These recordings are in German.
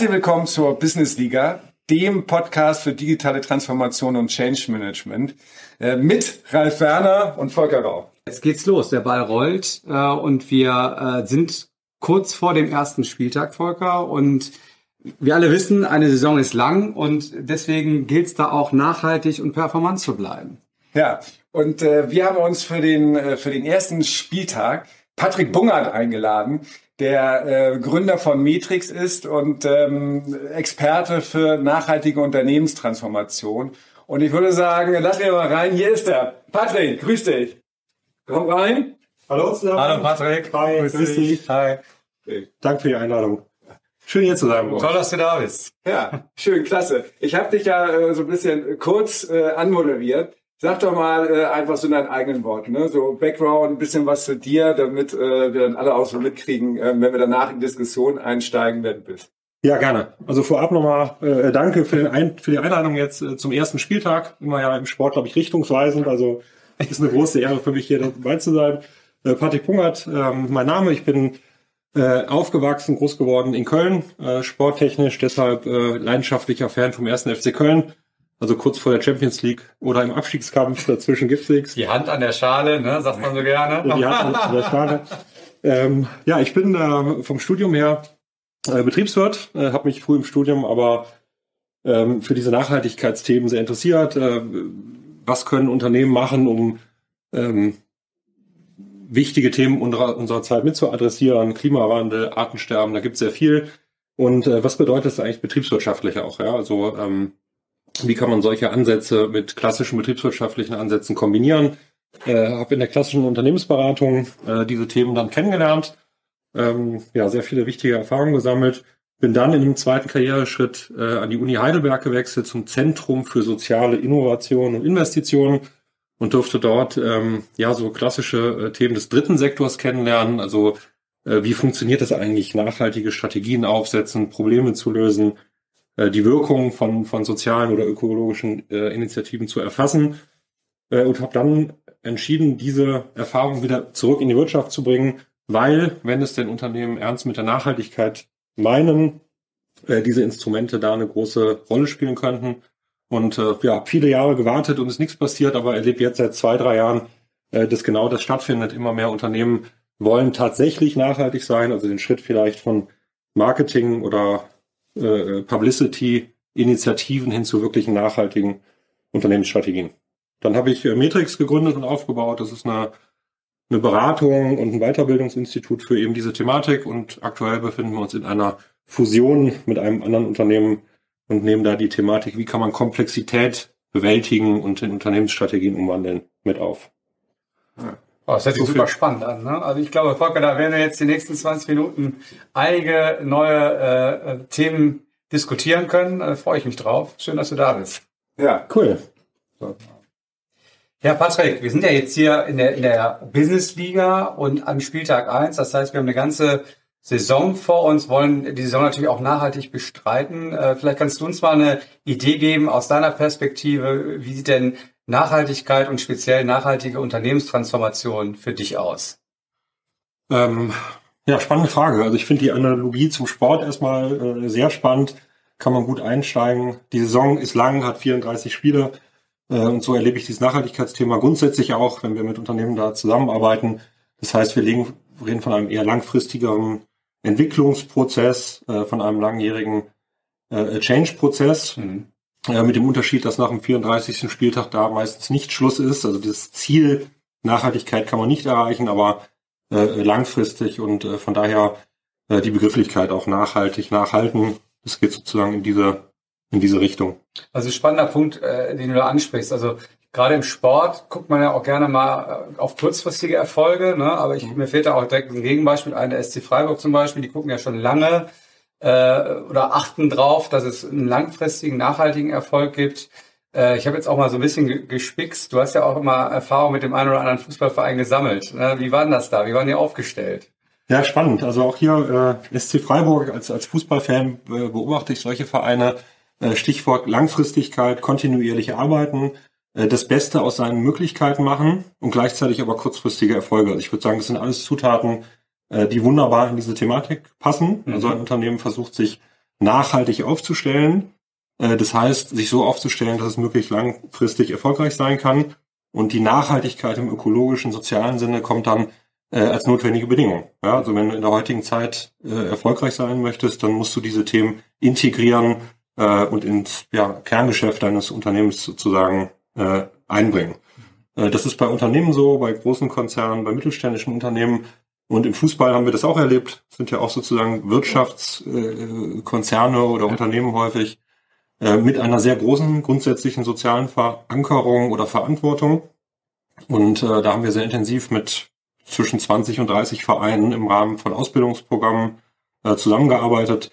Herzlich willkommen zur Business Liga, dem Podcast für digitale Transformation und Change Management äh, mit Ralf Werner und Volker Rau. Jetzt geht's los, der Ball rollt äh, und wir äh, sind kurz vor dem ersten Spieltag, Volker, und wir alle wissen, eine Saison ist lang und deswegen gilt es da auch nachhaltig und performant zu bleiben. Ja, und äh, wir haben uns für den, äh, für den ersten Spieltag Patrick Bungert eingeladen, der äh, Gründer von Matrix ist und ähm, Experte für nachhaltige Unternehmenstransformation. Und ich würde sagen, lass mir mal rein. Hier ist er. Patrick, grüß dich. Komm rein. Hallo zusammen. Hallo Patrick. Hi, grüß, grüß dich. Hi. Danke für die Einladung. Schön hier zu sein. Toll, dass du da bist. Ja, schön, klasse. Ich habe dich ja äh, so ein bisschen kurz äh, anmoderiert. Sag doch mal äh, einfach so in deinen eigenen Worten, ne? so Background, ein bisschen was zu dir, damit äh, wir dann alle auch so mitkriegen, äh, wenn wir danach in Diskussion einsteigen, wer du bist. Ja, gerne. Also vorab nochmal äh, danke für, den Ein für die Einladung jetzt äh, zum ersten Spieltag. Immer ja im Sport, glaube ich, richtungsweisend. Also ist eine große Ehre für mich, hier dabei zu sein. Äh, Patrick Pungert, äh, mein Name. Ich bin äh, aufgewachsen, groß geworden in Köln, äh, sporttechnisch, deshalb äh, leidenschaftlicher Fan vom ersten FC Köln also kurz vor der Champions League oder im Abstiegskampf, dazwischen gibt's nichts. Die Hand an der Schale, ne, sagt man so gerne. Die Hand an der Schale. Ähm, ja, ich bin äh, vom Studium her äh, Betriebswirt, äh, habe mich früh im Studium aber ähm, für diese Nachhaltigkeitsthemen sehr interessiert. Äh, was können Unternehmen machen, um ähm, wichtige Themen unserer, unserer Zeit mit zu adressieren? Klimawandel, Artensterben, da gibt's sehr viel. Und äh, was bedeutet das eigentlich betriebswirtschaftlich auch? Ja? Also ähm, wie kann man solche Ansätze mit klassischen betriebswirtschaftlichen Ansätzen kombinieren? Äh, habe in der klassischen Unternehmensberatung äh, diese Themen dann kennengelernt, ähm, ja sehr viele wichtige Erfahrungen gesammelt. Bin dann in einem zweiten Karriereschritt äh, an die Uni Heidelberg gewechselt zum Zentrum für soziale Innovation und Investitionen und durfte dort ähm, ja so klassische äh, Themen des dritten Sektors kennenlernen. Also äh, wie funktioniert das eigentlich, nachhaltige Strategien aufsetzen, Probleme zu lösen, äh, die Wirkung von, von sozialen oder ökologischen äh, Initiativen zu erfassen äh, und habe dann entschieden, diese Erfahrung wieder zurück in die Wirtschaft zu bringen, weil, wenn es denn Unternehmen ernst mit der Nachhaltigkeit meinen, äh, diese Instrumente da eine große Rolle spielen könnten. Und äh, ja, viele Jahre gewartet und ist nichts passiert, aber erlebt jetzt seit zwei, drei Jahren, äh, dass genau das stattfindet. Immer mehr Unternehmen wollen tatsächlich nachhaltig sein, also den Schritt vielleicht von Marketing oder äh, Publicity-Initiativen hin zu wirklichen nachhaltigen Unternehmensstrategien. Dann habe ich äh, Matrix gegründet und aufgebaut. Das ist eine, eine Beratung und ein Weiterbildungsinstitut für eben diese Thematik. Und aktuell befinden wir uns in einer Fusion mit einem anderen Unternehmen und nehmen da die Thematik, wie kann man Komplexität bewältigen und in Unternehmensstrategien umwandeln, mit auf. Oh, das hört sich so super spannend an. Ne? Also ich glaube, Volker, da werden wir jetzt die nächsten 20 Minuten einige neue äh, Themen diskutieren können. Da freue ich mich drauf. Schön, dass du da bist. Ja, cool. So. Ja, Patrick, wir sind ja jetzt hier in der, in der Business Liga und am Spieltag eins. Das heißt, wir haben eine ganze Saison vor uns, wollen die Saison natürlich auch nachhaltig bestreiten. Äh, vielleicht kannst du uns mal eine Idee geben aus deiner Perspektive. Wie sieht denn Nachhaltigkeit und speziell nachhaltige Unternehmenstransformation für dich aus? Ähm, ja, spannende Frage. Also ich finde die Analogie zum Sport erstmal äh, sehr spannend. Kann man gut einsteigen. Die Saison ist lang, hat 34 Spiele. Äh, und so erlebe ich dieses Nachhaltigkeitsthema grundsätzlich auch, wenn wir mit Unternehmen da zusammenarbeiten. Das heißt, wir legen, reden von einem eher langfristigeren Entwicklungsprozess, äh, von einem langjährigen äh, Change-Prozess. Mhm. Ja, mit dem Unterschied, dass nach dem 34. Spieltag da meistens nicht Schluss ist. Also das Ziel Nachhaltigkeit kann man nicht erreichen, aber äh, langfristig und äh, von daher äh, die Begrifflichkeit auch nachhaltig, nachhalten. Das geht sozusagen in diese in diese Richtung. Also spannender Punkt, äh, den du da ansprichst. Also gerade im Sport guckt man ja auch gerne mal äh, auf kurzfristige Erfolge, ne? aber ich, mhm. mir fehlt da auch direkt ein Gegenbeispiel, eine SC Freiburg zum Beispiel, die gucken ja schon lange äh, oder achten drauf, dass es einen langfristigen, nachhaltigen Erfolg gibt. Äh, ich habe jetzt auch mal so ein bisschen gespickst. Du hast ja auch immer Erfahrung mit dem einen oder anderen Fußballverein gesammelt. Ne? Wie war denn das da? Wie waren die aufgestellt? Ja, spannend. Also auch hier äh, SC Freiburg als, als Fußballfan äh, beobachte ich solche Vereine. Äh, Stichwort Langfristigkeit, kontinuierliche Arbeiten, äh, das Beste aus seinen Möglichkeiten machen und gleichzeitig aber kurzfristige Erfolge. Also ich würde sagen, das sind alles Zutaten, äh, die wunderbar in diese Thematik passen. Mhm. Also ein Unternehmen versucht sich nachhaltig aufzustellen. Äh, das heißt, sich so aufzustellen, dass es möglichst langfristig erfolgreich sein kann. Und die Nachhaltigkeit im ökologischen, sozialen Sinne kommt dann äh, als notwendige Bedingung. Ja, also wenn du in der heutigen Zeit äh, erfolgreich sein möchtest, dann musst du diese Themen integrieren äh, und ins ja, Kerngeschäft deines Unternehmens sozusagen äh, einbringen. Äh, das ist bei Unternehmen so, bei großen Konzernen, bei mittelständischen Unternehmen. Und im Fußball haben wir das auch erlebt. Sind ja auch sozusagen Wirtschaftskonzerne äh, oder Unternehmen häufig äh, mit einer sehr großen grundsätzlichen sozialen Verankerung oder Verantwortung. Und äh, da haben wir sehr intensiv mit zwischen 20 und 30 Vereinen im Rahmen von Ausbildungsprogrammen zusammengearbeitet.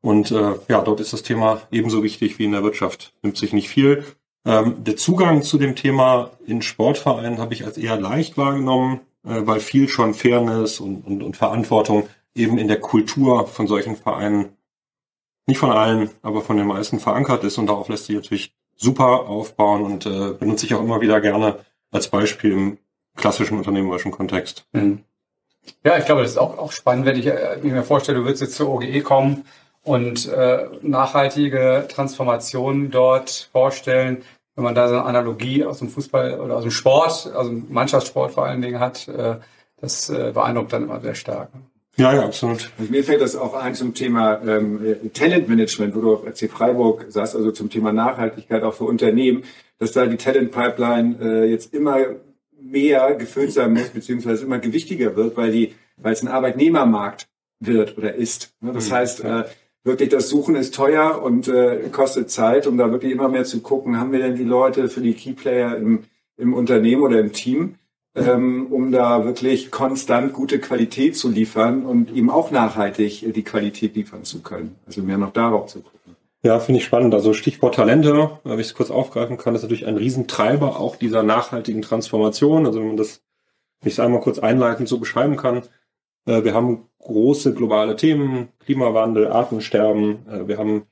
Und äh, ja, dort ist das Thema ebenso wichtig wie in der Wirtschaft. Nimmt sich nicht viel. Ähm, der Zugang zu dem Thema in Sportvereinen habe ich als eher leicht wahrgenommen, weil viel schon Fairness und, und, und Verantwortung eben in der Kultur von solchen Vereinen, nicht von allen, aber von den meisten verankert ist. Und darauf lässt sich natürlich super aufbauen und äh, benutze ich auch immer wieder gerne als Beispiel im klassischen unternehmerischen Kontext. Mhm. Ja, ich glaube, das ist auch, auch spannend, wenn ich äh, mir vorstelle, du würdest jetzt zur OGE kommen und äh, nachhaltige Transformationen dort vorstellen. Wenn man da so eine Analogie aus dem Fußball oder aus dem Sport, aus dem Mannschaftssport vor allen Dingen hat, äh, das äh, beeindruckt dann immer sehr stark. Ja, ja, absolut. Und mir fällt das auch ein zum Thema ähm, Talentmanagement, wo du auf RC Freiburg sagst, also zum Thema Nachhaltigkeit auch für Unternehmen, dass da die Talent Pipeline äh, jetzt immer mehr gefüllt sein muss, beziehungsweise immer gewichtiger wird, weil die, weil es ein Arbeitnehmermarkt wird oder ist. Ne? Das mhm. heißt, äh, wirklich das Suchen ist teuer und äh, kostet Zeit, um da wirklich immer mehr zu gucken, haben wir denn die Leute für die Keyplayer im, im Unternehmen oder im Team, ähm, um da wirklich konstant gute Qualität zu liefern und eben auch nachhaltig die Qualität liefern zu können. Also mehr noch darauf zu gucken. Ja, finde ich spannend. Also Stichwort Talente, wenn ich es kurz aufgreifen kann, ist natürlich ein Riesentreiber auch dieser nachhaltigen Transformation. Also wenn man das, wenn ich es einmal kurz einleitend so beschreiben kann, äh, wir haben große globale Themen, Klimawandel, Artensterben, äh, wir haben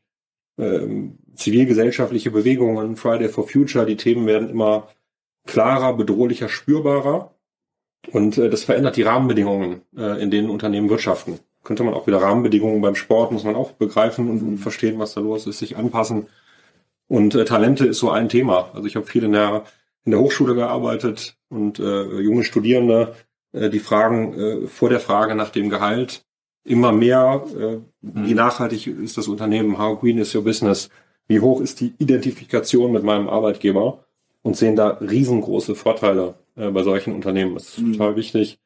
ähm, zivilgesellschaftliche Bewegungen, Friday for Future, die Themen werden immer klarer, bedrohlicher, spürbarer. Und äh, das verändert die Rahmenbedingungen, in denen Unternehmen wirtschaften könnte man auch wieder Rahmenbedingungen beim Sport, muss man auch begreifen und, und verstehen, was da los ist, sich anpassen. Und äh, Talente ist so ein Thema. Also ich habe viel in der, in der Hochschule gearbeitet und äh, junge Studierende, äh, die fragen äh, vor der Frage nach dem Gehalt immer mehr, äh, wie mhm. nachhaltig ist das Unternehmen, how green is your business, wie hoch ist die Identifikation mit meinem Arbeitgeber und sehen da riesengroße Vorteile äh, bei solchen Unternehmen. Das ist mhm. total wichtig.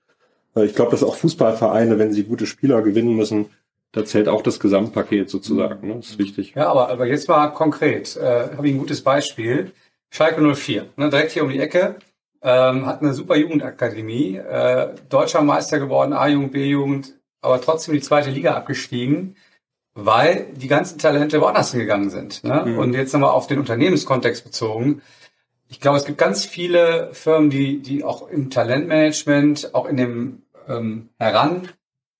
Ich glaube, dass auch Fußballvereine, wenn sie gute Spieler gewinnen müssen, da zählt auch das Gesamtpaket sozusagen. Ne? Das ist wichtig. Ja, aber, aber jetzt mal konkret. Äh, Habe ich ein gutes Beispiel. Schalke 04, ne, direkt hier um die Ecke, ähm, hat eine super Jugendakademie, äh, deutscher Meister geworden, A-Jugend, B-Jugend, aber trotzdem die zweite Liga abgestiegen, weil die ganzen Talente woanders hingegangen sind. Ne? Mhm. Und jetzt nochmal auf den Unternehmenskontext bezogen ich glaube, es gibt ganz viele Firmen, die, die auch im Talentmanagement, auch in dem ähm,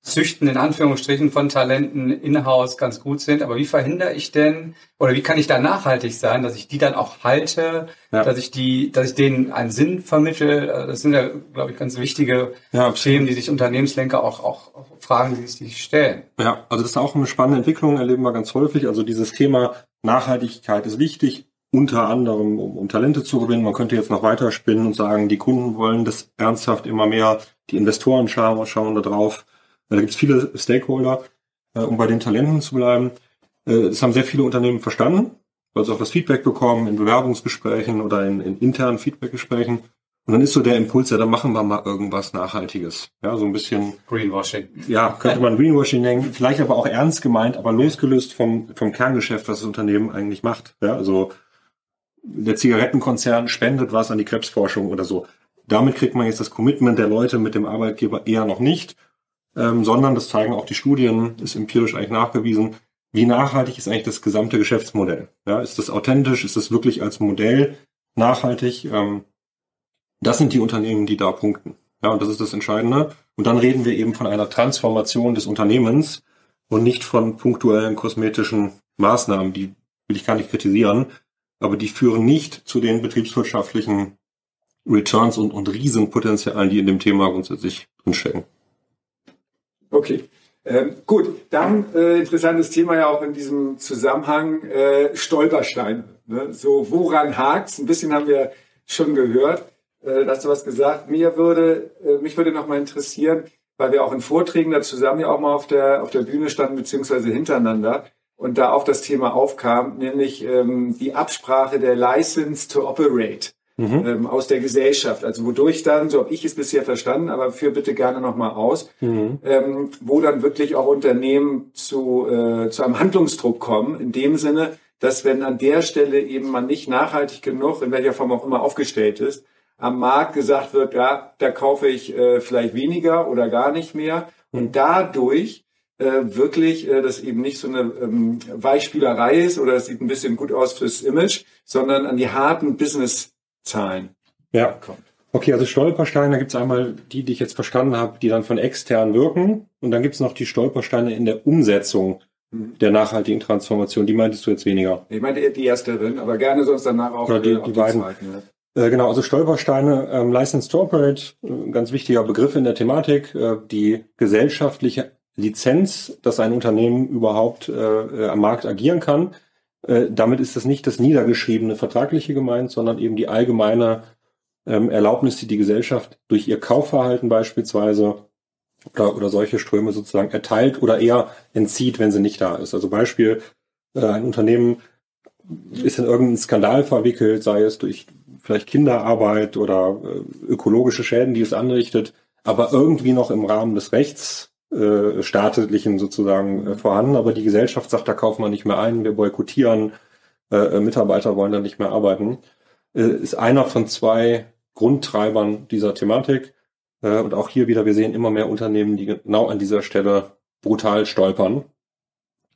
Heranzüchten in Anführungsstrichen von Talenten in-house ganz gut sind. Aber wie verhindere ich denn oder wie kann ich da nachhaltig sein, dass ich die dann auch halte, ja. dass ich die, dass ich denen einen Sinn vermittel? Das sind ja, glaube ich, ganz wichtige ja, Themen, die sich Unternehmenslenker auch, auch, auch fragen, die sich stellen. Ja, also das ist auch eine spannende Entwicklung, erleben wir ganz häufig. Also dieses Thema Nachhaltigkeit ist wichtig unter anderem, um, um Talente zu gewinnen. Man könnte jetzt noch weiter spinnen und sagen, die Kunden wollen das ernsthaft immer mehr, die Investoren schauen, schauen da drauf. Da gibt es viele Stakeholder, äh, um bei den Talenten zu bleiben. Äh, das haben sehr viele Unternehmen verstanden, weil sie auch das Feedback bekommen in Bewerbungsgesprächen oder in, in internen Feedbackgesprächen. Und dann ist so der Impuls, ja, dann machen wir mal irgendwas Nachhaltiges. Ja, so ein bisschen. Greenwashing. Ja, könnte man Greenwashing nennen. Vielleicht aber auch ernst gemeint, aber losgelöst vom, vom Kerngeschäft, was das Unternehmen eigentlich macht. Ja, also der Zigarettenkonzern spendet was an die Krebsforschung oder so. Damit kriegt man jetzt das Commitment der Leute mit dem Arbeitgeber eher noch nicht, ähm, sondern das zeigen auch die Studien, ist empirisch eigentlich nachgewiesen, wie nachhaltig ist eigentlich das gesamte Geschäftsmodell. Ja, ist das authentisch? Ist das wirklich als Modell nachhaltig? Ähm, das sind die Unternehmen, die da punkten. Ja, und das ist das Entscheidende. Und dann reden wir eben von einer Transformation des Unternehmens und nicht von punktuellen kosmetischen Maßnahmen, die will ich gar nicht kritisieren, aber die führen nicht zu den betriebswirtschaftlichen Returns und, und Riesenpotenzialen, die in dem Thema grundsätzlich drinstecken. Okay. Ähm, gut, dann äh, interessantes Thema ja auch in diesem Zusammenhang äh, Stolpersteine. Ne? So, woran hakt's? Ein bisschen haben wir schon gehört. Äh, hast du was gesagt? Mir würde, äh, mich würde noch mal interessieren, weil wir auch in Vorträgen da zusammen ja auch mal auf der auf der Bühne standen beziehungsweise hintereinander und da auch das Thema aufkam, nämlich ähm, die Absprache der License to Operate mhm. ähm, aus der Gesellschaft. Also wodurch dann, so habe ich es bisher verstanden, aber führ bitte gerne nochmal aus, mhm. ähm, wo dann wirklich auch Unternehmen zu, äh, zu einem Handlungsdruck kommen, in dem Sinne, dass wenn an der Stelle eben man nicht nachhaltig genug, in welcher Form auch immer aufgestellt ist, am Markt gesagt wird, ja, da kaufe ich äh, vielleicht weniger oder gar nicht mehr. Und mhm. dadurch äh, wirklich äh, das eben nicht so eine ähm, Weichspielerei ist oder es sieht ein bisschen gut aus fürs Image, sondern an die harten Business Zahlen ja. kommt. Okay, also Stolpersteine, da gibt es einmal die, die ich jetzt verstanden habe, die dann von extern wirken. Und dann gibt es noch die Stolpersteine in der Umsetzung mhm. der nachhaltigen Transformation. Die meintest du jetzt weniger? Ich meinte die erste drin, aber gerne sonst danach auch Oder die, äh, die, die beiden. Zweiten. Äh, genau, also Stolpersteine, ähm, License to Operate, ein ganz wichtiger Begriff in der Thematik, äh, die gesellschaftliche Lizenz, dass ein Unternehmen überhaupt äh, äh am Markt agieren kann. Äh, damit ist das nicht das niedergeschriebene Vertragliche gemeint, sondern eben die allgemeine ähm, Erlaubnis, die die Gesellschaft durch ihr Kaufverhalten beispielsweise oder, oder solche Ströme sozusagen erteilt oder eher entzieht, wenn sie nicht da ist. Also Beispiel, äh, ein Unternehmen ist in irgendeinen Skandal verwickelt, sei es durch vielleicht Kinderarbeit oder äh, ökologische Schäden, die es anrichtet, aber irgendwie noch im Rahmen des Rechts äh, staatlichen sozusagen äh, vorhanden, aber die Gesellschaft sagt, da kaufen wir nicht mehr ein, wir boykottieren, äh, äh, Mitarbeiter wollen da nicht mehr arbeiten, äh, ist einer von zwei Grundtreibern dieser Thematik. Äh, und auch hier wieder, wir sehen immer mehr Unternehmen, die genau an dieser Stelle brutal stolpern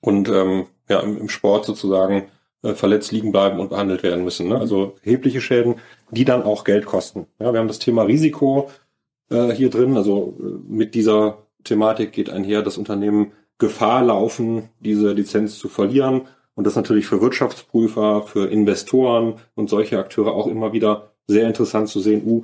und ähm, ja, im, im Sport sozusagen äh, verletzt liegen bleiben und behandelt werden müssen. Ne? Also erhebliche Schäden, die dann auch Geld kosten. Ja, wir haben das Thema Risiko äh, hier drin, also äh, mit dieser Thematik geht einher, dass Unternehmen Gefahr laufen, diese Lizenz zu verlieren. Und das natürlich für Wirtschaftsprüfer, für Investoren und solche Akteure auch immer wieder sehr interessant zu sehen, uh,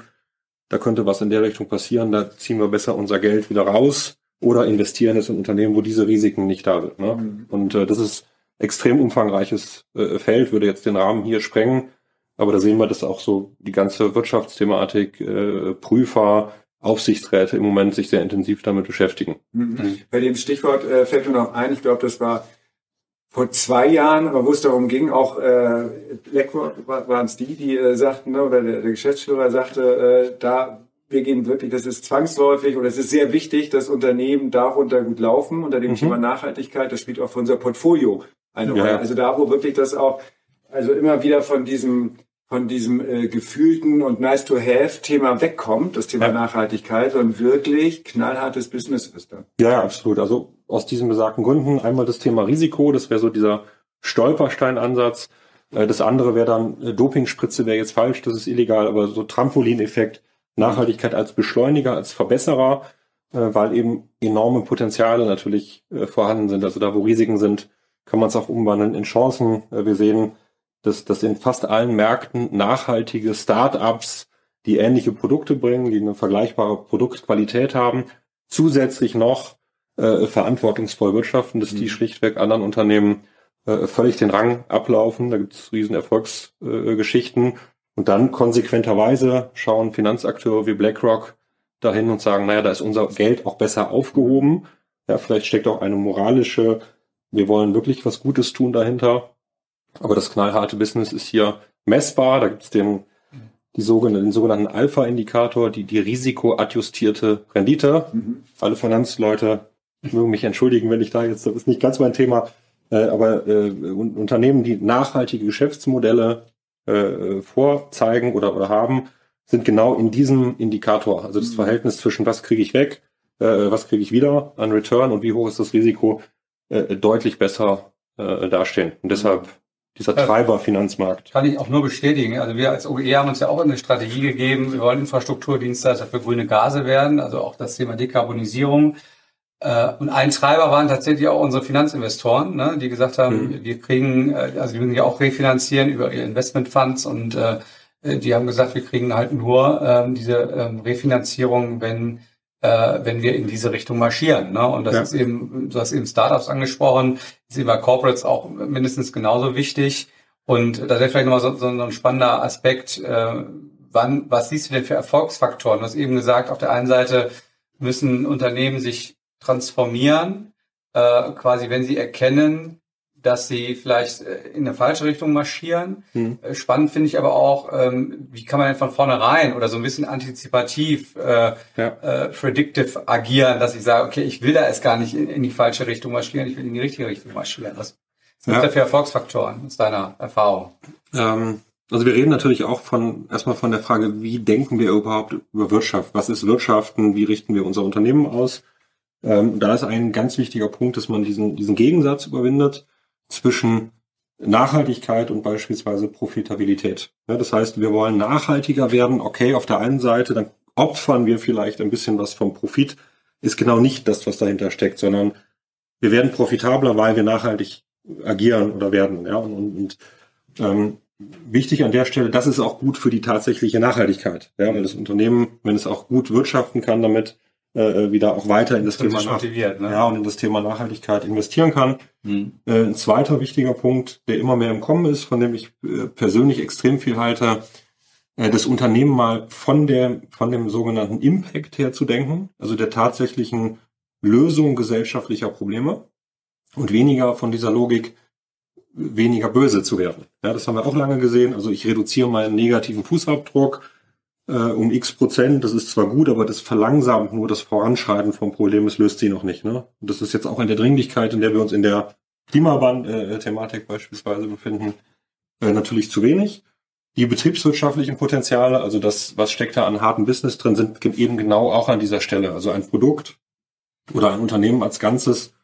da könnte was in der Richtung passieren, da ziehen wir besser unser Geld wieder raus oder investieren es in Unternehmen, wo diese Risiken nicht da sind. Ne? Mhm. Und äh, das ist extrem umfangreiches äh, Feld, würde jetzt den Rahmen hier sprengen. Aber da sehen wir, dass auch so die ganze Wirtschaftsthematik, äh, Prüfer, Aufsichtsräte im Moment sich sehr intensiv damit beschäftigen. Mhm. Bei dem Stichwort äh, fällt mir noch ein, ich glaube, das war vor zwei Jahren, aber wo es darum ging, auch äh, BlackRock waren es die, die äh, sagten, ne, oder der, der Geschäftsführer sagte, äh, da wir gehen wirklich, das ist zwangsläufig oder es ist sehr wichtig, dass Unternehmen darunter gut laufen unter dem mhm. Thema Nachhaltigkeit. Das spielt auch für unser Portfolio eine Rolle. Ja. Also da, wo wirklich das auch, also immer wieder von diesem von diesem äh, gefühlten und nice to have Thema wegkommt, das Thema ja. Nachhaltigkeit, und wirklich knallhartes Business ist dann. Ja, absolut. Also aus diesen besagten Gründen einmal das Thema Risiko, das wäre so dieser Stolpersteinansatz. Äh, das andere wäre dann äh, Dopingspritze wäre jetzt falsch, das ist illegal, aber so Trampolineffekt, Nachhaltigkeit als Beschleuniger, als Verbesserer, äh, weil eben enorme Potenziale natürlich äh, vorhanden sind. Also da, wo Risiken sind, kann man es auch umwandeln in Chancen. Äh, wir sehen dass, dass in fast allen Märkten nachhaltige Start-ups, die ähnliche Produkte bringen, die eine vergleichbare Produktqualität haben, zusätzlich noch äh, verantwortungsvoll wirtschaften, dass mhm. die schlichtweg anderen Unternehmen äh, völlig den Rang ablaufen. Da gibt es riesen Erfolgsgeschichten. Äh, und dann konsequenterweise schauen Finanzakteure wie BlackRock dahin und sagen, naja, da ist unser Geld auch besser aufgehoben. Ja, vielleicht steckt auch eine moralische, wir wollen wirklich was Gutes tun dahinter. Aber das knallharte Business ist hier messbar. Da gibt es den, die sogenannten, den sogenannten Alpha-Indikator, die, die risikoadjustierte Rendite. Mhm. Alle Finanzleute mögen mich entschuldigen, wenn ich da jetzt, das ist nicht ganz mein Thema, äh, aber äh, Unternehmen, die nachhaltige Geschäftsmodelle äh, vorzeigen oder, oder haben, sind genau in diesem Indikator. Also das mhm. Verhältnis zwischen was kriege ich weg, äh, was kriege ich wieder an Return und wie hoch ist das Risiko, äh, deutlich besser äh, dastehen. Und deshalb dieser Treiber Finanzmarkt. Kann ich auch nur bestätigen. Also wir als OER haben uns ja auch eine Strategie gegeben. Wir wollen Infrastrukturdienstleister für grüne Gase werden, also auch das Thema Dekarbonisierung. Äh, und ein Treiber waren tatsächlich auch unsere Finanzinvestoren, ne, die gesagt haben, mhm. wir kriegen, äh, also wir müssen ja auch refinanzieren über ihre Investmentfunds und äh, die haben gesagt, wir kriegen halt nur ähm, diese ähm, Refinanzierung, wenn äh, wenn wir in diese Richtung marschieren. Ne? Und das ja. ist eben, du hast eben Startups angesprochen, ist eben bei Corporates auch mindestens genauso wichtig. Und da wäre vielleicht nochmal so, so ein spannender Aspekt, äh, wann, was siehst du denn für Erfolgsfaktoren? Du hast eben gesagt, auf der einen Seite müssen Unternehmen sich transformieren, äh, quasi wenn sie erkennen, dass sie vielleicht äh, in eine falsche Richtung marschieren. Hm. Äh, spannend finde ich aber auch, ähm, wie kann man denn von vornherein oder so ein bisschen antizipativ äh, ja. äh, predictive agieren, dass ich sage, okay, ich will da erst gar nicht in, in die falsche Richtung marschieren, ich will in die richtige Richtung marschieren. Was sind ja. da für Erfolgsfaktoren aus deiner Erfahrung? Ähm, also wir reden natürlich auch von erstmal von der Frage, wie denken wir überhaupt über Wirtschaft? Was ist Wirtschaften? Wie richten wir unser Unternehmen aus? Ähm, da ist ein ganz wichtiger Punkt, dass man diesen, diesen Gegensatz überwindet zwischen Nachhaltigkeit und beispielsweise Profitabilität. Ja, das heißt, wir wollen nachhaltiger werden. Okay, auf der einen Seite, dann opfern wir vielleicht ein bisschen was vom Profit. Ist genau nicht das, was dahinter steckt, sondern wir werden profitabler, weil wir nachhaltig agieren oder werden. Ja, und, und ähm, wichtig an der Stelle, das ist auch gut für die tatsächliche Nachhaltigkeit. Ja, weil das Unternehmen, wenn es auch gut wirtschaften kann, damit äh, wieder auch weiter in das Thema motiviert, ne? ja und in das Thema Nachhaltigkeit investieren kann. Mhm. Äh, ein zweiter wichtiger Punkt, der immer mehr im Kommen ist, von dem ich äh, persönlich extrem viel halte, äh, das Unternehmen mal von der von dem sogenannten Impact her zu denken, also der tatsächlichen Lösung gesellschaftlicher Probleme und weniger von dieser Logik weniger böse zu werden. Ja, das haben wir auch lange gesehen. Also ich reduziere meinen negativen Fußabdruck äh, um x Prozent. Das ist zwar gut, aber das verlangsamt nur das Voranschreiten vom Problem. Es löst sie noch nicht. Ne? Und das ist jetzt auch in der Dringlichkeit, in der wir uns in der Klimawandel-Thematik äh, beispielsweise befinden, äh, natürlich zu wenig. Die betriebswirtschaftlichen Potenziale, also das, was steckt da an harten Business drin, sind eben genau auch an dieser Stelle. Also ein Produkt oder ein Unternehmen als Ganzes,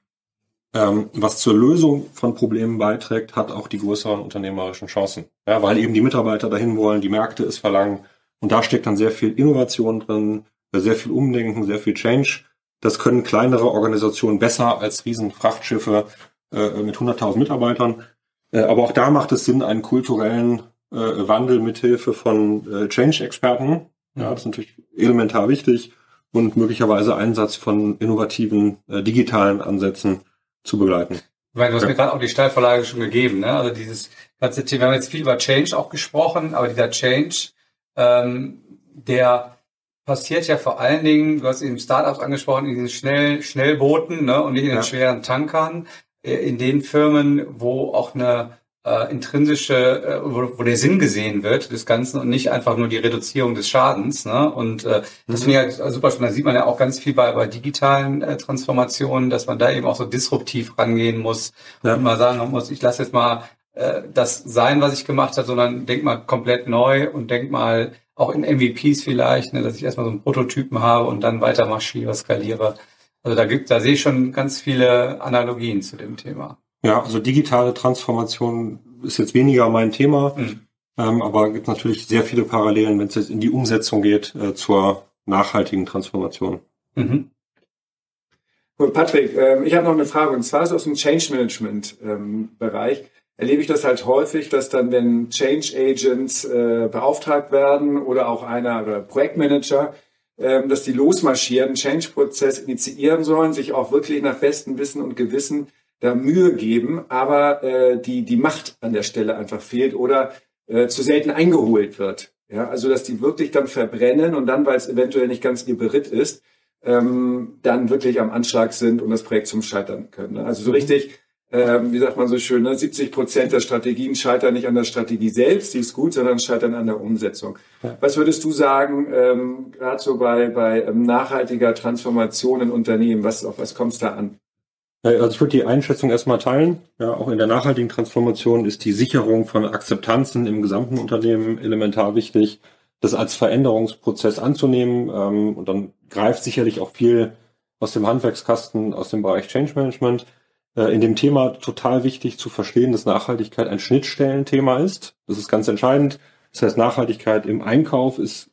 ähm, was zur Lösung von Problemen beiträgt, hat auch die größeren unternehmerischen Chancen. Ja, weil eben die Mitarbeiter dahin wollen, die Märkte es verlangen, und da steckt dann sehr viel Innovation drin, sehr viel Umdenken, sehr viel Change. Das können kleinere Organisationen besser als Riesenfrachtschiffe äh, mit 100.000 Mitarbeitern. Äh, aber auch da macht es Sinn, einen kulturellen äh, Wandel mithilfe von äh, Change-Experten. Ja, das ist natürlich elementar wichtig und möglicherweise Einsatz von innovativen äh, digitalen Ansätzen zu begleiten. Weil du hast ja. mir gerade auch die Steilvorlage schon gegeben, ne? Also dieses ganze Thema, wir haben jetzt viel über Change auch gesprochen, aber dieser Change ähm, der passiert ja vor allen Dingen, du hast eben Startups angesprochen, in diesen schnell, Schnellbooten ne, und nicht in den ja. schweren Tankern, äh, in den Firmen, wo auch eine äh, intrinsische, äh, wo, wo der Sinn gesehen wird des Ganzen und nicht einfach nur die Reduzierung des Schadens. Ne? Und äh, das mhm. finde ich halt super spannend. Da sieht man ja auch ganz viel bei, bei digitalen äh, Transformationen, dass man da eben auch so disruptiv rangehen muss ja. und mal sagen muss, ich lasse jetzt mal äh, das sein, was ich gemacht habe, sondern denk mal komplett neu und denk mal auch in MVPs vielleicht, ne, dass ich erstmal so einen Prototypen habe und dann weiter marschiere, skaliere. Also da gibt, da sehe ich schon ganz viele Analogien zu dem Thema. Ja, also digitale Transformation ist jetzt weniger mein Thema, mhm. ähm, aber gibt natürlich sehr viele Parallelen, wenn es jetzt in die Umsetzung geht äh, zur nachhaltigen Transformation. Mhm. Gut, Patrick, äh, ich habe noch eine Frage und zwar ist aus dem Change Management ähm, Bereich erlebe ich das halt häufig, dass dann, wenn Change Agents äh, beauftragt werden oder auch einer oder Projektmanager, ähm, dass die losmarschieren, Change-Prozess initiieren sollen, sich auch wirklich nach bestem Wissen und Gewissen da Mühe geben, aber äh, die, die Macht an der Stelle einfach fehlt oder äh, zu selten eingeholt wird. Ja, also dass die wirklich dann verbrennen und dann, weil es eventuell nicht ganz ihr Beritt ist, ähm, dann wirklich am Anschlag sind und das Projekt zum Scheitern können. Also so mhm. richtig ähm, wie sagt man so schön, ne? 70 Prozent der Strategien scheitern nicht an der Strategie selbst, die ist gut, sondern scheitern an der Umsetzung. Ja. Was würdest du sagen, ähm, gerade so bei, bei ähm, nachhaltiger Transformation in Unternehmen, was, auf was kommt es da an? Also ich würde die Einschätzung erstmal teilen. Ja, auch in der nachhaltigen Transformation ist die Sicherung von Akzeptanzen im gesamten Unternehmen elementar wichtig, das als Veränderungsprozess anzunehmen. Ähm, und dann greift sicherlich auch viel aus dem Handwerkskasten, aus dem Bereich Change Management. Äh, in dem Thema total wichtig zu verstehen, dass Nachhaltigkeit ein Schnittstellenthema ist. Das ist ganz entscheidend. Das heißt, Nachhaltigkeit im Einkauf ist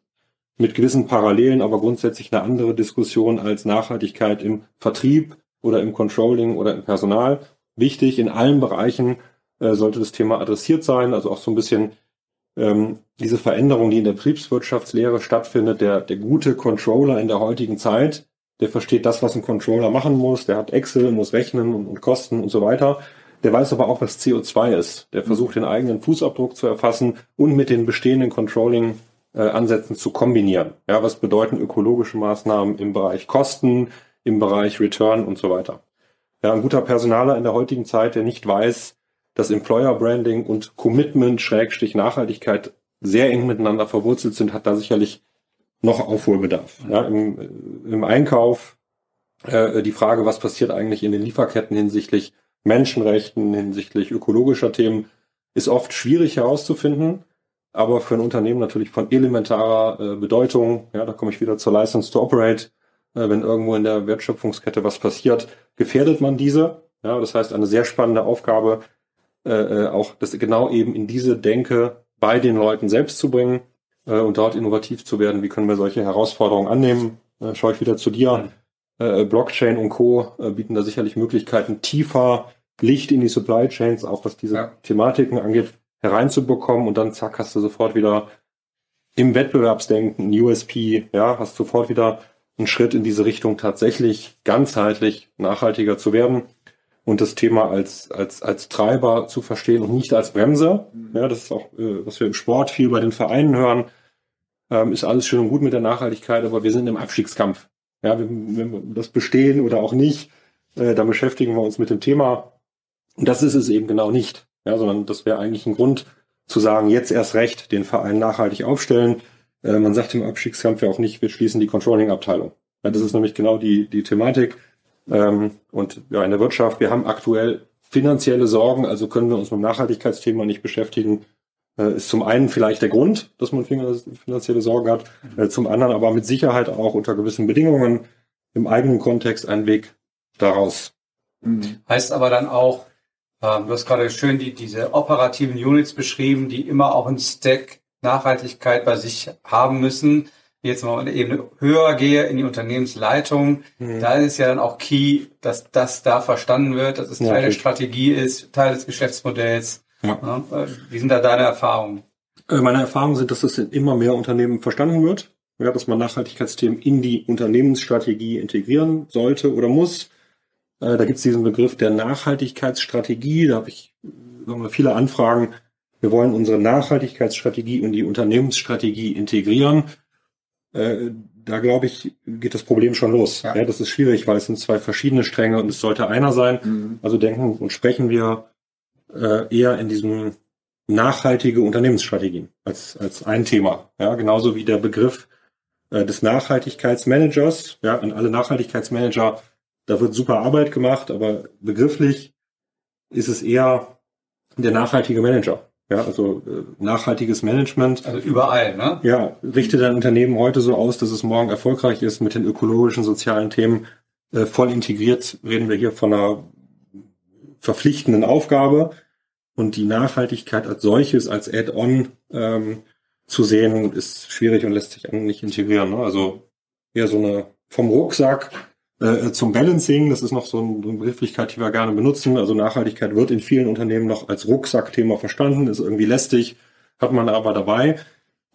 mit gewissen Parallelen, aber grundsätzlich eine andere Diskussion als Nachhaltigkeit im Vertrieb oder im Controlling oder im Personal. Wichtig, in allen Bereichen äh, sollte das Thema adressiert sein, also auch so ein bisschen ähm, diese Veränderung, die in der Betriebswirtschaftslehre stattfindet, der, der gute Controller in der heutigen Zeit der versteht das, was ein Controller machen muss, der hat Excel, muss rechnen und, und Kosten und so weiter. Der weiß aber auch, was CO2 ist. Der versucht den eigenen Fußabdruck zu erfassen und mit den bestehenden Controlling-Ansätzen zu kombinieren. Ja, was bedeuten ökologische Maßnahmen im Bereich Kosten, im Bereich Return und so weiter. Ja, ein guter Personaler in der heutigen Zeit, der nicht weiß, dass Employer Branding und Commitment, Schrägstich Nachhaltigkeit sehr eng miteinander verwurzelt sind, hat da sicherlich noch Aufholbedarf. Ja, im, äh, Im Einkauf äh, die Frage, was passiert eigentlich in den Lieferketten hinsichtlich Menschenrechten, hinsichtlich ökologischer Themen, ist oft schwierig herauszufinden, aber für ein Unternehmen natürlich von elementarer äh, Bedeutung. Ja, da komme ich wieder zur License to Operate. Äh, wenn irgendwo in der Wertschöpfungskette was passiert, gefährdet man diese. Ja, das heißt, eine sehr spannende Aufgabe, äh, äh auch das genau eben in diese Denke bei den Leuten selbst zu bringen äh, und dort innovativ zu werden. Wie können wir solche Herausforderungen annehmen? Äh, schaue ich wieder zu dir. Äh, Blockchain und Co. Äh, bieten da sicherlich Möglichkeiten, tiefer Licht in die Supply Chains, auch was diese ja. Thematiken angeht, hereinzubekommen und dann zack, hast du sofort wieder im Wettbewerbsdenken ein USP, ja, hast sofort wieder einen Schritt in diese Richtung tatsächlich ganzheitlich nachhaltiger zu werden und das Thema als, als, als Treiber zu verstehen und nicht als Bremse. Mhm. Ja, das ist auch, äh, was wir im Sport viel bei den Vereinen hören. Ähm, ist alles schön und gut mit der Nachhaltigkeit, aber wir sind im Abstiegskampf. Ja, wenn, wir das bestehen oder auch nicht, äh, dann beschäftigen wir uns mit dem Thema. Und das ist es eben genau nicht. Ja, sondern das wäre eigentlich ein Grund zu sagen, jetzt erst recht den Verein nachhaltig aufstellen. Äh, man sagt im Abstiegskampf ja auch nicht, wir schließen die Controlling-Abteilung. Ja, das ist nämlich genau die, die Thematik. Ähm, und ja, in der Wirtschaft, wir haben aktuell finanzielle Sorgen, also können wir uns mit dem Nachhaltigkeitsthema nicht beschäftigen. Äh, ist zum einen vielleicht der Grund, dass man finanzielle Sorgen hat, äh, zum anderen aber mit Sicherheit auch unter gewissen Bedingungen im eigenen Kontext ein Weg daraus. Mhm. Heißt aber dann auch, äh, du hast gerade schön die, diese operativen Units beschrieben, die immer auch ein Stack Nachhaltigkeit bei sich haben müssen jetzt mal eine Ebene höher gehe in die Unternehmensleitung, mhm. da ist ja dann auch key, dass das da verstanden wird, dass es Teil ja, der Strategie ist, Teil des Geschäftsmodells. Ja. Wie sind da deine Erfahrungen? Äh, meine Erfahrungen sind, dass es in immer mehr Unternehmen verstanden wird, ja, dass man Nachhaltigkeitsthemen in die Unternehmensstrategie integrieren sollte oder muss. Äh, da gibt es diesen Begriff der Nachhaltigkeitsstrategie. Da habe ich sagen wir, viele Anfragen. Wir wollen unsere Nachhaltigkeitsstrategie in die Unternehmensstrategie integrieren. Äh, da glaube ich, geht das Problem schon los. Ja. ja. das ist schwierig, weil es sind zwei verschiedene Stränge und es sollte einer sein. Mhm. Also denken und sprechen wir äh, eher in diesem nachhaltige Unternehmensstrategien als, als ein Thema. Ja, genauso wie der Begriff äh, des Nachhaltigkeitsmanagers. Ja, an alle Nachhaltigkeitsmanager, da wird super Arbeit gemacht, aber begrifflich ist es eher der nachhaltige Manager. Ja, also äh, nachhaltiges Management. Also überall, ne? Ja, richtet ein Unternehmen heute so aus, dass es morgen erfolgreich ist mit den ökologischen, sozialen Themen äh, voll integriert. Reden wir hier von einer verpflichtenden Aufgabe und die Nachhaltigkeit als solches, als Add-on ähm, zu sehen, ist schwierig und lässt sich nicht integrieren. Ne? Also eher so eine vom Rucksack äh, zum Balancing, das ist noch so eine Begrifflichkeit, die wir gerne benutzen. Also Nachhaltigkeit wird in vielen Unternehmen noch als Rucksackthema verstanden, ist irgendwie lästig, hat man aber dabei.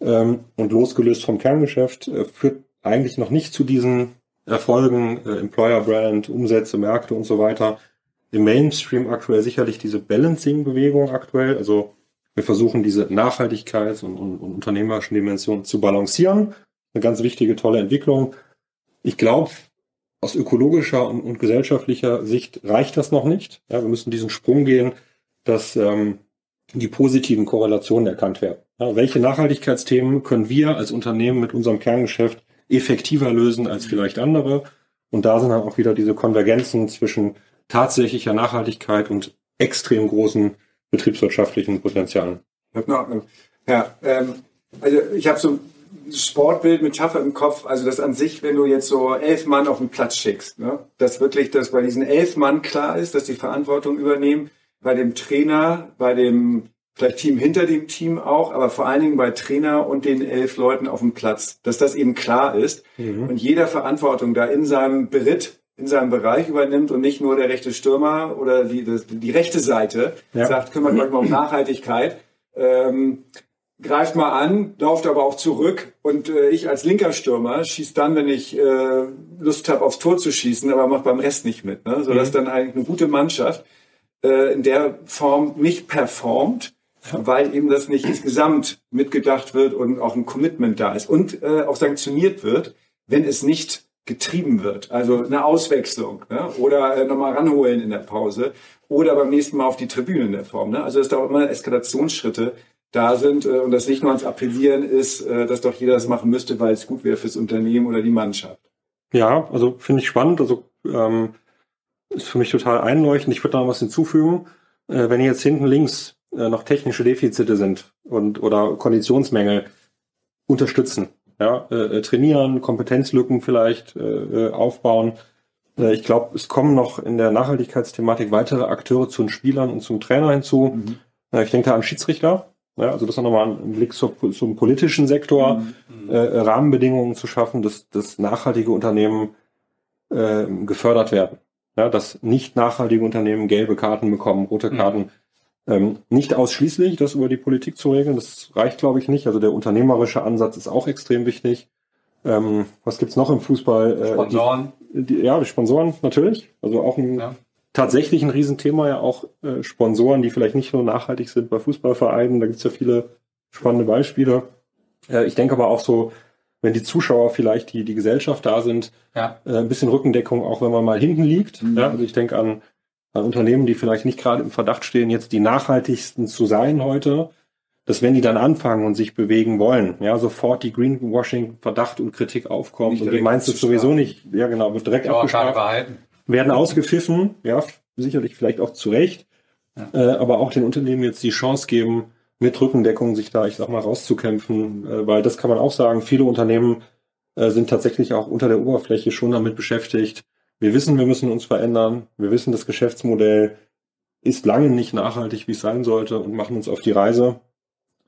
Ähm, und losgelöst vom Kerngeschäft äh, führt eigentlich noch nicht zu diesen Erfolgen, äh, Employer Brand, Umsätze, Märkte und so weiter. Im Mainstream aktuell sicherlich diese Balancing-Bewegung aktuell. Also wir versuchen diese Nachhaltigkeits- und, und, und unternehmerischen Dimensionen zu balancieren. Eine ganz wichtige, tolle Entwicklung. Ich glaube, aus ökologischer und, und, gesellschaftlicher Sicht reicht das noch nicht. Ja, wir müssen diesen Sprung gehen, dass ähm, die positiven Korrelationen erkannt werden. Ja, welche Nachhaltigkeitsthemen können wir als Unternehmen mit unserem Kerngeschäft effektiver lösen als vielleicht andere? Und da sind dann auch wieder diese Konvergenzen zwischen tatsächlicher Nachhaltigkeit und extrem großen betriebswirtschaftlichen Potenzialen. Ja, ähm, also ich habe so Sportbild, Metapher im Kopf, also das an sich, wenn du jetzt so elf Mann auf den Platz schickst, ne, dass wirklich das bei diesen elf Mann klar ist, dass die Verantwortung übernehmen, bei dem Trainer, bei dem vielleicht Team hinter dem Team auch, aber vor allen Dingen bei Trainer und den elf Leuten auf dem Platz, dass das eben klar ist mhm. und jeder Verantwortung da in seinem Beritt, in seinem Bereich übernimmt und nicht nur der rechte Stürmer oder die, die, die rechte Seite ja. sagt, kümmert euch mal um Nachhaltigkeit. Ähm, greift mal an, lauft aber auch zurück und äh, ich als linker Stürmer schieß dann, wenn ich äh, Lust habe, aufs Tor zu schießen, aber mach beim Rest nicht mit. Ne? Sodass mhm. dann eigentlich eine gute Mannschaft äh, in der Form nicht performt, weil eben das nicht insgesamt mitgedacht wird und auch ein Commitment da ist und äh, auch sanktioniert wird, wenn es nicht getrieben wird. Also eine Auswechslung ne? oder äh, nochmal ranholen in der Pause oder beim nächsten Mal auf die Tribüne in der Form. Ne? Also dass da auch immer Eskalationsschritte da sind äh, und das nicht nur ans Appellieren ist, äh, dass doch jeder das machen müsste, weil es gut wäre fürs Unternehmen oder die Mannschaft. Ja, also finde ich spannend. Also ähm, ist für mich total einleuchtend. Ich würde da noch was hinzufügen. Äh, wenn jetzt hinten links äh, noch technische Defizite sind und oder Konditionsmängel unterstützen, ja, äh, äh trainieren, Kompetenzlücken vielleicht äh, äh aufbauen. Äh, ich glaube, es kommen noch in der Nachhaltigkeitsthematik weitere Akteure zu den Spielern und zum Trainer hinzu. Mhm. Ich denke da an Schiedsrichter. Ja, also das ist nochmal ein Blick zur, zum politischen Sektor, mhm. äh, Rahmenbedingungen zu schaffen, dass, dass nachhaltige Unternehmen äh, gefördert werden. Ja, dass nicht nachhaltige Unternehmen gelbe Karten bekommen, rote mhm. Karten. Mhm. Ähm, nicht ausschließlich, das über die Politik zu regeln, das reicht, glaube ich, nicht. Also der unternehmerische Ansatz ist auch extrem wichtig. Ähm, was gibt's noch im Fußball? Äh, Sponsoren. Die, die, ja, die Sponsoren natürlich. Also auch ein ja tatsächlich ein Riesenthema ja auch äh, Sponsoren, die vielleicht nicht nur nachhaltig sind bei Fußballvereinen. Da gibt's ja viele spannende Beispiele. Äh, ich denke aber auch so, wenn die Zuschauer vielleicht, die die Gesellschaft da sind, ja. äh, ein bisschen Rückendeckung, auch wenn man mal hinten liegt. Mhm. Ja, also ich denke an, an Unternehmen, die vielleicht nicht gerade im Verdacht stehen, jetzt die nachhaltigsten zu sein heute, dass wenn die dann anfangen und sich bewegen wollen, ja, sofort die Greenwashing-Verdacht und Kritik aufkommt und du meinst es sowieso nicht, ja genau, wird direkt abgestraft. werden ausgepfiffen, ja, sicherlich vielleicht auch zu Recht, ja. äh, aber auch den Unternehmen jetzt die Chance geben, mit Rückendeckung sich da, ich sag mal, rauszukämpfen, äh, weil das kann man auch sagen, viele Unternehmen äh, sind tatsächlich auch unter der Oberfläche schon damit beschäftigt. Wir wissen, wir müssen uns verändern. Wir wissen, das Geschäftsmodell ist lange nicht nachhaltig, wie es sein sollte und machen uns auf die Reise,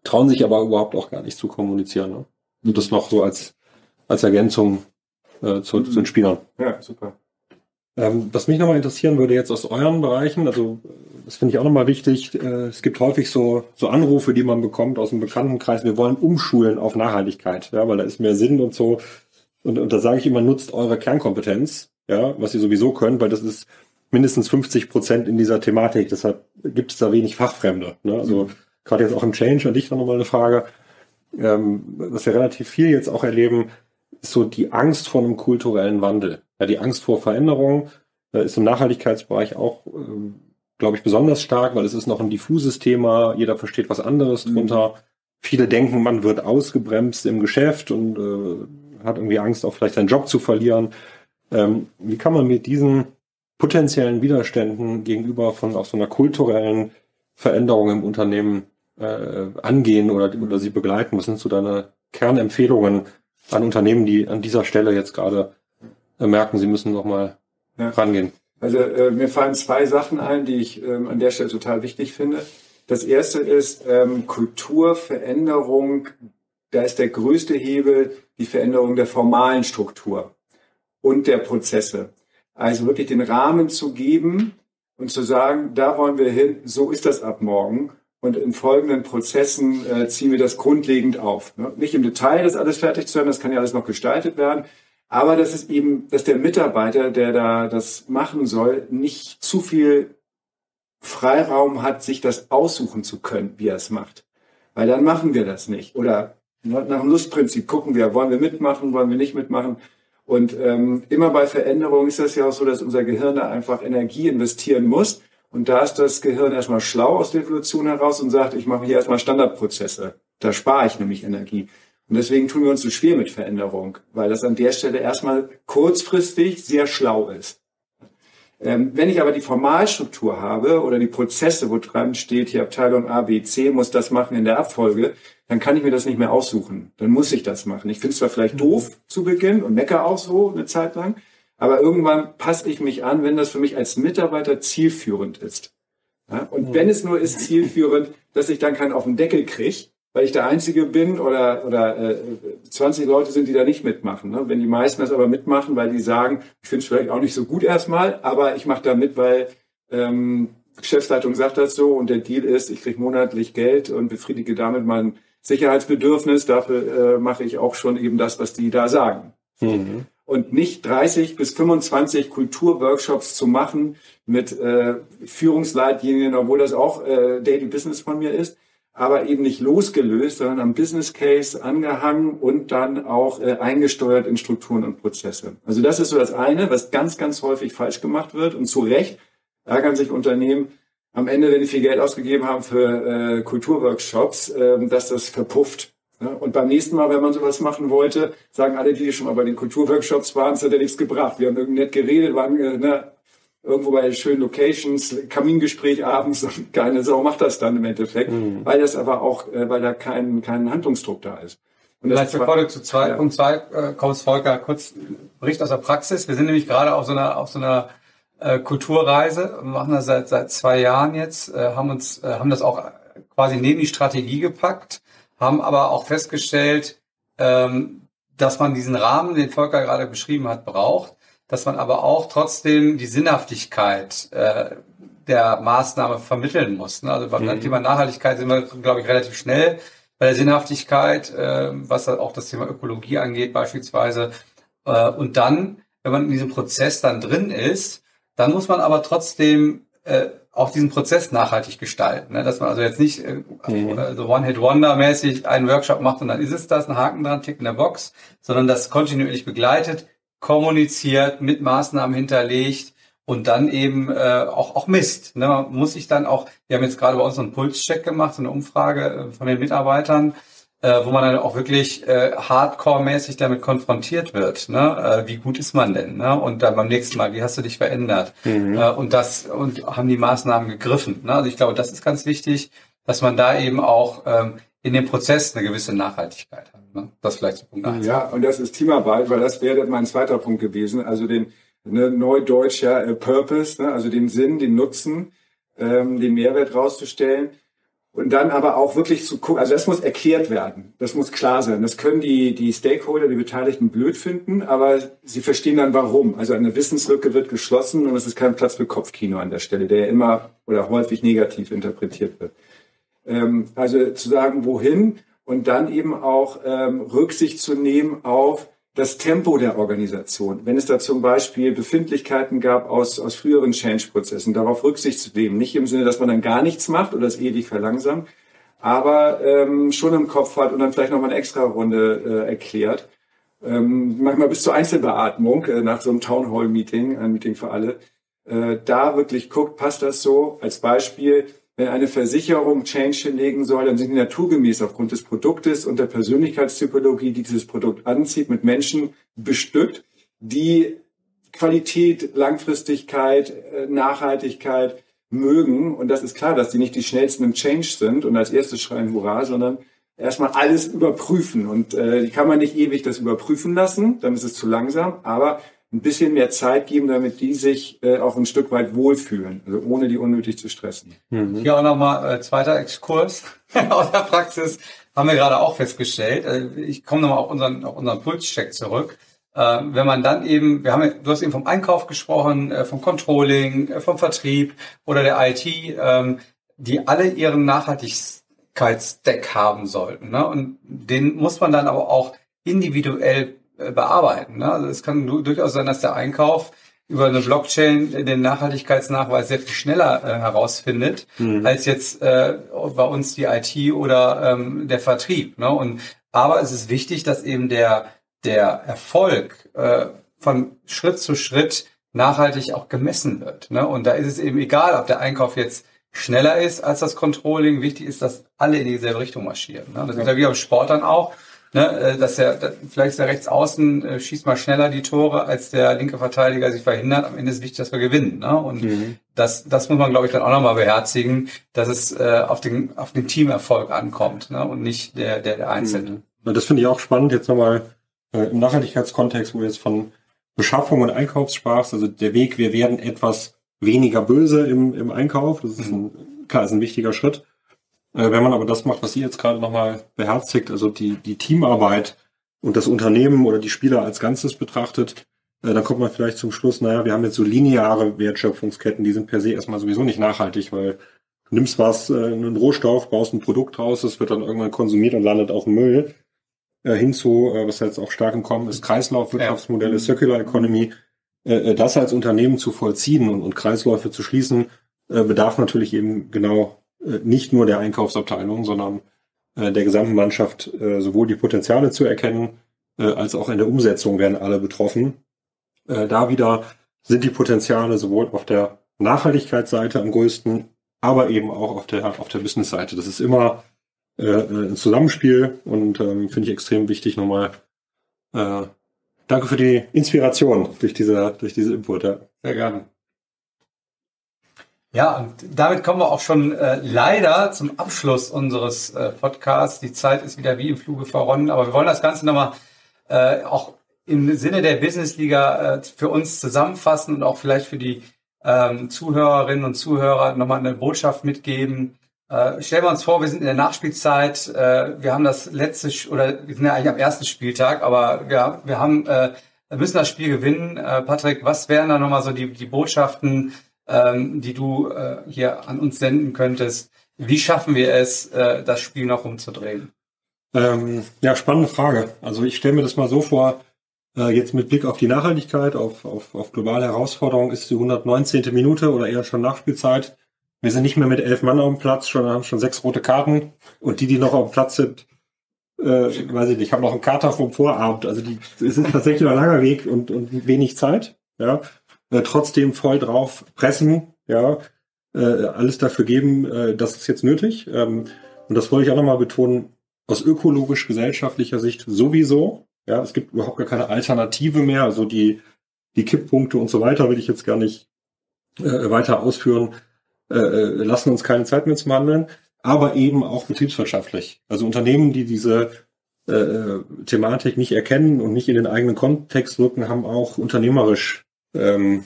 trauen sich aber überhaupt auch gar nicht zu kommunizieren. Ne? Und das noch so als, als Ergänzung äh, zu, zu den Spielern. Ja, super. Ähm, was mich nochmal interessieren würde jetzt aus euren Bereichen, also das finde ich auch nochmal wichtig, äh, es gibt häufig so, so Anrufe, die man bekommt aus dem Bekanntenkreis, wir wollen umschulen auf Nachhaltigkeit, ja, weil da ist mehr Sinn und so. Und, und da sage ich immer, nutzt eure Kernkompetenz, ja, was ihr sowieso könnt, weil das ist mindestens 50 Prozent in dieser Thematik. Deshalb gibt es da wenig Fachfremde. Ne? Also mhm. gerade jetzt auch im Change an dich noch mal eine Frage, ähm, was wir relativ viel jetzt auch erleben, ist so die Angst vor einem kulturellen Wandel. Ja, die Angst vor Veränderung äh, ist im Nachhaltigkeitsbereich auch, äh, glaube ich, besonders stark, weil es ist noch ein diffuses Thema. Jeder versteht was anderes mhm. drunter. Viele denken, man wird ausgebremst im Geschäft und äh, hat irgendwie Angst, auch vielleicht seinen Job zu verlieren. Ähm, wie kann man mit diesen potenziellen Widerständen gegenüber von auch so einer kulturellen Veränderung im Unternehmen äh, angehen oder, oder sie begleiten? Was sind so deine Kernempfehlungen an Unternehmen, die an dieser Stelle jetzt gerade merken, sie müssen noch mal ja. rangehen. Also äh, mir fallen zwei Sachen ein, die ich ähm, an der Stelle total wichtig finde. Das erste ist ähm, Kulturveränderung. Da ist der größte Hebel die Veränderung der formalen Struktur und der Prozesse. Also wirklich den Rahmen zu geben und zu sagen, da wollen wir hin, so ist das ab morgen. Und in folgenden Prozessen äh, ziehen wir das grundlegend auf. Ne? Nicht im Detail das alles fertig zu haben, das kann ja alles noch gestaltet werden, aber das ist eben, dass der Mitarbeiter, der da das machen soll, nicht zu viel Freiraum hat, sich das aussuchen zu können, wie er es macht. Weil dann machen wir das nicht. Oder nach dem Lustprinzip gucken wir, wollen wir mitmachen, wollen wir nicht mitmachen. Und ähm, immer bei Veränderungen ist das ja auch so, dass unser Gehirn da einfach Energie investieren muss. Und da ist das Gehirn erstmal schlau aus der Evolution heraus und sagt, ich mache hier erstmal Standardprozesse. Da spare ich nämlich Energie. Und deswegen tun wir uns so schwer mit Veränderung, weil das an der Stelle erstmal kurzfristig sehr schlau ist. Ähm, wenn ich aber die Formalstruktur habe oder die Prozesse, wo dran steht, hier Abteilung A, B, C muss das machen in der Abfolge, dann kann ich mir das nicht mehr aussuchen. Dann muss ich das machen. Ich finde es zwar vielleicht mhm. doof zu Beginn und mecker auch so eine Zeit lang, aber irgendwann passe ich mich an, wenn das für mich als Mitarbeiter zielführend ist. Ja? Und mhm. wenn es nur ist zielführend, dass ich dann keinen auf den Deckel kriege, weil ich der Einzige bin oder, oder äh, 20 Leute sind, die da nicht mitmachen. Ne? Wenn die meisten das aber mitmachen, weil die sagen, ich finde es vielleicht auch nicht so gut erstmal, aber ich mache da mit, weil ähm, Geschäftsleitung sagt das so und der Deal ist, ich kriege monatlich Geld und befriedige damit mein Sicherheitsbedürfnis, dafür äh, mache ich auch schon eben das, was die da sagen. Mhm. Und nicht 30 bis 25 Kulturworkshops zu machen mit äh, Führungsleitlinien, obwohl das auch äh, Daily Business von mir ist, aber eben nicht losgelöst, sondern am Business Case angehangen und dann auch äh, eingesteuert in Strukturen und Prozesse. Also das ist so das eine, was ganz, ganz häufig falsch gemacht wird und zu Recht ärgern sich Unternehmen, am Ende, wenn die viel Geld ausgegeben haben für äh, Kulturworkshops, äh, dass das verpufft. Ja? Und beim nächsten Mal, wenn man sowas machen wollte, sagen alle, die schon mal bei den Kulturworkshops waren, es hat ja nichts gebracht. Wir haben irgendwie nett geredet, waren äh, ne, irgendwo bei schönen Locations, Kamingespräch abends und keine Sau macht das dann im Endeffekt, mhm. weil das aber auch, äh, weil da kein, kein Handlungsdruck da ist. Und Vielleicht bevor du zu zwei, ja. Punkt zwei äh, kommst, Volker, kurz Bericht aus der Praxis. Wir sind nämlich gerade auf so einer, auf so einer äh, Kulturreise, wir machen das seit, seit zwei Jahren jetzt, äh, haben uns, äh, haben das auch quasi neben die Strategie gepackt, haben aber auch festgestellt, ähm, dass man diesen Rahmen, den Volker gerade beschrieben hat, braucht, dass man aber auch trotzdem die Sinnhaftigkeit äh, der Maßnahme vermitteln muss. Ne? Also beim mhm. Thema Nachhaltigkeit sind wir, glaube ich, relativ schnell bei der Sinnhaftigkeit, äh, was auch das Thema Ökologie angeht beispielsweise. Äh, und dann, wenn man in diesem Prozess dann drin ist, dann muss man aber trotzdem äh, auch diesen Prozess nachhaltig gestalten. Ne? Dass man also jetzt nicht äh, mhm. so One-Hit-Wonder-mäßig einen Workshop macht und dann ist es das, ein Haken dran, Tick in der Box, sondern das kontinuierlich begleitet, kommuniziert, mit Maßnahmen hinterlegt und dann eben äh, auch, auch misst. Ne? Man muss sich dann auch, wir haben jetzt gerade bei uns einen Pulscheck gemacht, so eine Umfrage äh, von den Mitarbeitern, äh, wo man dann auch wirklich äh, hardcore-mäßig damit konfrontiert wird. Ne? Äh, wie gut ist man denn? Ne? Und dann beim nächsten Mal, wie hast du dich verändert? Mhm. Äh, und das und haben die Maßnahmen gegriffen. Ne? Also ich glaube, das ist ganz wichtig, dass man da eben auch ähm, in dem Prozess eine gewisse Nachhaltigkeit hat. Ne? Das vielleicht zu Punkt eins. Ja, und das ist Teamarbeit, weil das wäre mein zweiter Punkt gewesen. Also den ne, neudeutscher äh, Purpose, ne? also den Sinn, den Nutzen, ähm, den Mehrwert rauszustellen und dann aber auch wirklich zu gucken, also das muss erklärt werden, das muss klar sein. Das können die, die Stakeholder, die Beteiligten blöd finden, aber sie verstehen dann warum. Also eine Wissenslücke wird geschlossen und es ist kein Platz für Kopfkino an der Stelle, der ja immer oder häufig negativ interpretiert wird. Ähm, also zu sagen, wohin und dann eben auch ähm, Rücksicht zu nehmen auf das Tempo der Organisation. Wenn es da zum Beispiel Befindlichkeiten gab aus, aus früheren Change-Prozessen, darauf Rücksicht zu nehmen. Nicht im Sinne, dass man dann gar nichts macht oder es ewig verlangsamt, aber ähm, schon im Kopf hat und dann vielleicht nochmal eine extra Runde äh, erklärt. Ähm, manchmal bis zur Einzelbeatmung äh, nach so einem Town Hall Meeting, ein Meeting für alle, äh, da wirklich guckt, passt das so? Als Beispiel, wenn eine Versicherung Change hinlegen soll, dann sind die naturgemäß aufgrund des Produktes und der Persönlichkeitstypologie, die dieses Produkt anzieht, mit Menschen bestückt, die Qualität, Langfristigkeit, äh, Nachhaltigkeit mögen. Und das ist klar, dass die nicht die schnellsten im Change sind und als erstes schreien Hurra, sondern erstmal alles überprüfen. Und äh, die kann man nicht ewig das überprüfen lassen, dann ist es zu langsam. Aber ein bisschen mehr Zeit geben, damit die sich äh, auch ein Stück weit wohlfühlen, also ohne die unnötig zu stressen. Mhm. Hier auch nochmal äh, zweiter Exkurs aus der Praxis, haben wir gerade auch festgestellt. Äh, ich komme nochmal auf unseren, auf unseren Pulscheck zurück. Äh, wenn man dann eben, wir haben, du hast eben vom Einkauf gesprochen, äh, vom Controlling, äh, vom Vertrieb oder der IT, ähm, die alle ihren Nachhaltigkeitsdeck haben sollten. Ne? Und den muss man dann aber auch individuell bearbeiten. Ne? Also es kann durchaus sein, dass der Einkauf über eine Blockchain den Nachhaltigkeitsnachweis sehr viel schneller äh, herausfindet, mhm. als jetzt äh, bei uns die IT oder ähm, der Vertrieb. Ne? Und aber es ist wichtig, dass eben der der Erfolg äh, von Schritt zu Schritt nachhaltig auch gemessen wird. Ne? Und da ist es eben egal, ob der Einkauf jetzt schneller ist als das Controlling. Wichtig ist, dass alle in dieselbe Richtung marschieren. Ne? Das ist ja wie beim Sport dann auch. Ne, äh, dass der, vielleicht ist der Rechtsaußen äh, schießt mal schneller die Tore, als der linke Verteidiger sich verhindert. Am Ende ist wichtig, dass wir gewinnen. Ne? Und mhm. das, das muss man, glaube ich, dann auch nochmal beherzigen, dass es äh, auf den, auf den Teamerfolg ankommt ne? und nicht der, der, der Einzelne. Mhm. Das finde ich auch spannend, jetzt nochmal äh, im Nachhaltigkeitskontext, wo du jetzt von Beschaffung und Einkauf sprachst, also der Weg, wir werden etwas weniger böse im, im Einkauf, das ist ein, klar, ist ein wichtiger Schritt. Äh, wenn man aber das macht, was Sie jetzt gerade nochmal beherzigt, also die, die Teamarbeit und das Unternehmen oder die Spieler als Ganzes betrachtet, äh, dann kommt man vielleicht zum Schluss, naja, wir haben jetzt so lineare Wertschöpfungsketten, die sind per se erstmal sowieso nicht nachhaltig, weil nimmst was, äh, einen Rohstoff, baust ein Produkt raus, das wird dann irgendwann konsumiert und landet auf dem Müll. Hinzu, was jetzt auch stark im Kommen ist, Kreislaufwirtschaftsmodelle, ja. Circular Economy. Das als Unternehmen zu vollziehen und, und Kreisläufe zu schließen, bedarf natürlich eben genau nicht nur der Einkaufsabteilung, sondern äh, der gesamten Mannschaft äh, sowohl die Potenziale zu erkennen, äh, als auch in der Umsetzung werden alle betroffen. Äh, da wieder sind die Potenziale sowohl auf der Nachhaltigkeitsseite am größten, aber eben auch auf der, auf der Businessseite. Das ist immer äh, ein Zusammenspiel und ähm, finde ich extrem wichtig nochmal. Äh, danke für die Inspiration durch diese, durch diese Input. Ja. Sehr gerne. Ja, und damit kommen wir auch schon äh, leider zum Abschluss unseres äh, Podcasts. Die Zeit ist wieder wie im Fluge verronnen, aber wir wollen das Ganze nochmal äh, auch im Sinne der Businessliga äh, für uns zusammenfassen und auch vielleicht für die ähm, Zuhörerinnen und Zuhörer nochmal eine Botschaft mitgeben. Äh, stellen wir uns vor, wir sind in der Nachspielzeit. Äh, wir haben das letzte oder wir sind ja eigentlich am ersten Spieltag, aber wir, wir haben äh, müssen das Spiel gewinnen. Äh, Patrick, was wären da nochmal so die, die Botschaften, ähm, die du äh, hier an uns senden könntest? Wie schaffen wir es, äh, das Spiel noch umzudrehen? Ähm, ja, spannende Frage. Also ich stelle mir das mal so vor, äh, jetzt mit Blick auf die Nachhaltigkeit, auf, auf, auf globale Herausforderungen ist die 119. Minute oder eher schon Nachspielzeit. Wir sind nicht mehr mit elf Mann auf dem Platz, schon haben schon sechs rote Karten und die, die noch auf dem Platz sind, äh, weiß ich nicht, haben noch einen Kater vom Vorabend. Also die, es ist tatsächlich ein langer Weg und, und wenig Zeit. Ja, äh, trotzdem voll drauf pressen. Ja, äh, alles dafür geben. Äh, das ist jetzt nötig. Ähm, und das wollte ich auch nochmal betonen. Aus ökologisch-gesellschaftlicher Sicht sowieso. Ja, es gibt überhaupt gar keine Alternative mehr. Also die, die Kipppunkte und so weiter will ich jetzt gar nicht äh, weiter ausführen. Äh, äh, lassen uns keine Zeit mehr zum Handeln. Aber eben auch betriebswirtschaftlich. Also Unternehmen, die diese äh, äh, Thematik nicht erkennen und nicht in den eigenen Kontext rücken, haben auch unternehmerisch ähm,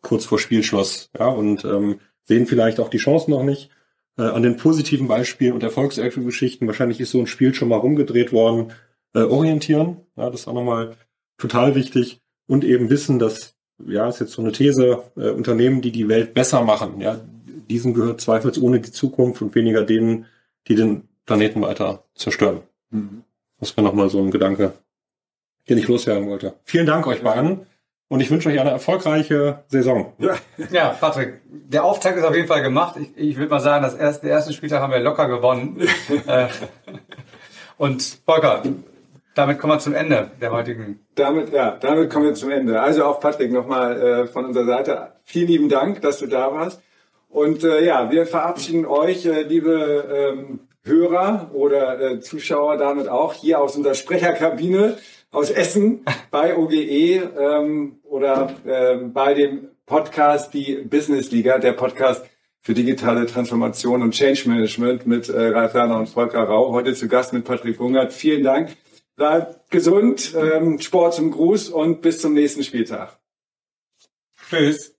kurz vor Spielschluss. Ja, und ähm, sehen vielleicht auch die Chancen noch nicht. Äh, an den positiven Beispielen und Erfolgsgeschichten, wahrscheinlich ist so ein Spiel schon mal rumgedreht worden, äh, orientieren. Ja, das ist auch nochmal total wichtig. Und eben wissen, dass, ja, ist jetzt so eine These, äh, Unternehmen, die die Welt besser machen, ja, diesen gehört zweifelsohne die Zukunft und weniger denen, die den Planeten weiter zerstören. Mhm. Das wäre nochmal so ein Gedanke, den ich loswerden wollte. Vielen Dank euch beiden. Und ich wünsche euch eine erfolgreiche Saison. Ja, ja Patrick, der Auftakt ist auf jeden Fall gemacht. Ich, ich würde mal sagen, das erste, der erste Spieltag haben wir locker gewonnen. Äh, und Volker, damit kommen wir zum Ende der heutigen. Damit, ja, damit kommen wir zum Ende. Also auch Patrick nochmal äh, von unserer Seite. Vielen lieben Dank, dass du da warst. Und äh, ja, wir verabschieden euch, äh, liebe ähm, Hörer oder äh, Zuschauer, damit auch hier aus unserer Sprecherkabine aus Essen bei OGE ähm, oder äh, bei dem Podcast Die Business Liga, der Podcast für digitale Transformation und Change Management mit äh, Ralf Werner und Volker Rau. Heute zu Gast mit Patrick Bungert. Vielen Dank. Bleibt gesund, ähm, Sport zum Gruß und bis zum nächsten Spieltag. Tschüss.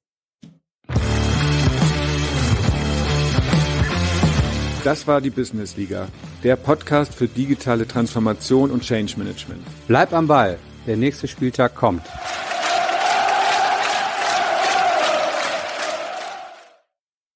Das war die Business Liga, der Podcast für digitale Transformation und Change Management. Bleib am Ball, der nächste Spieltag kommt.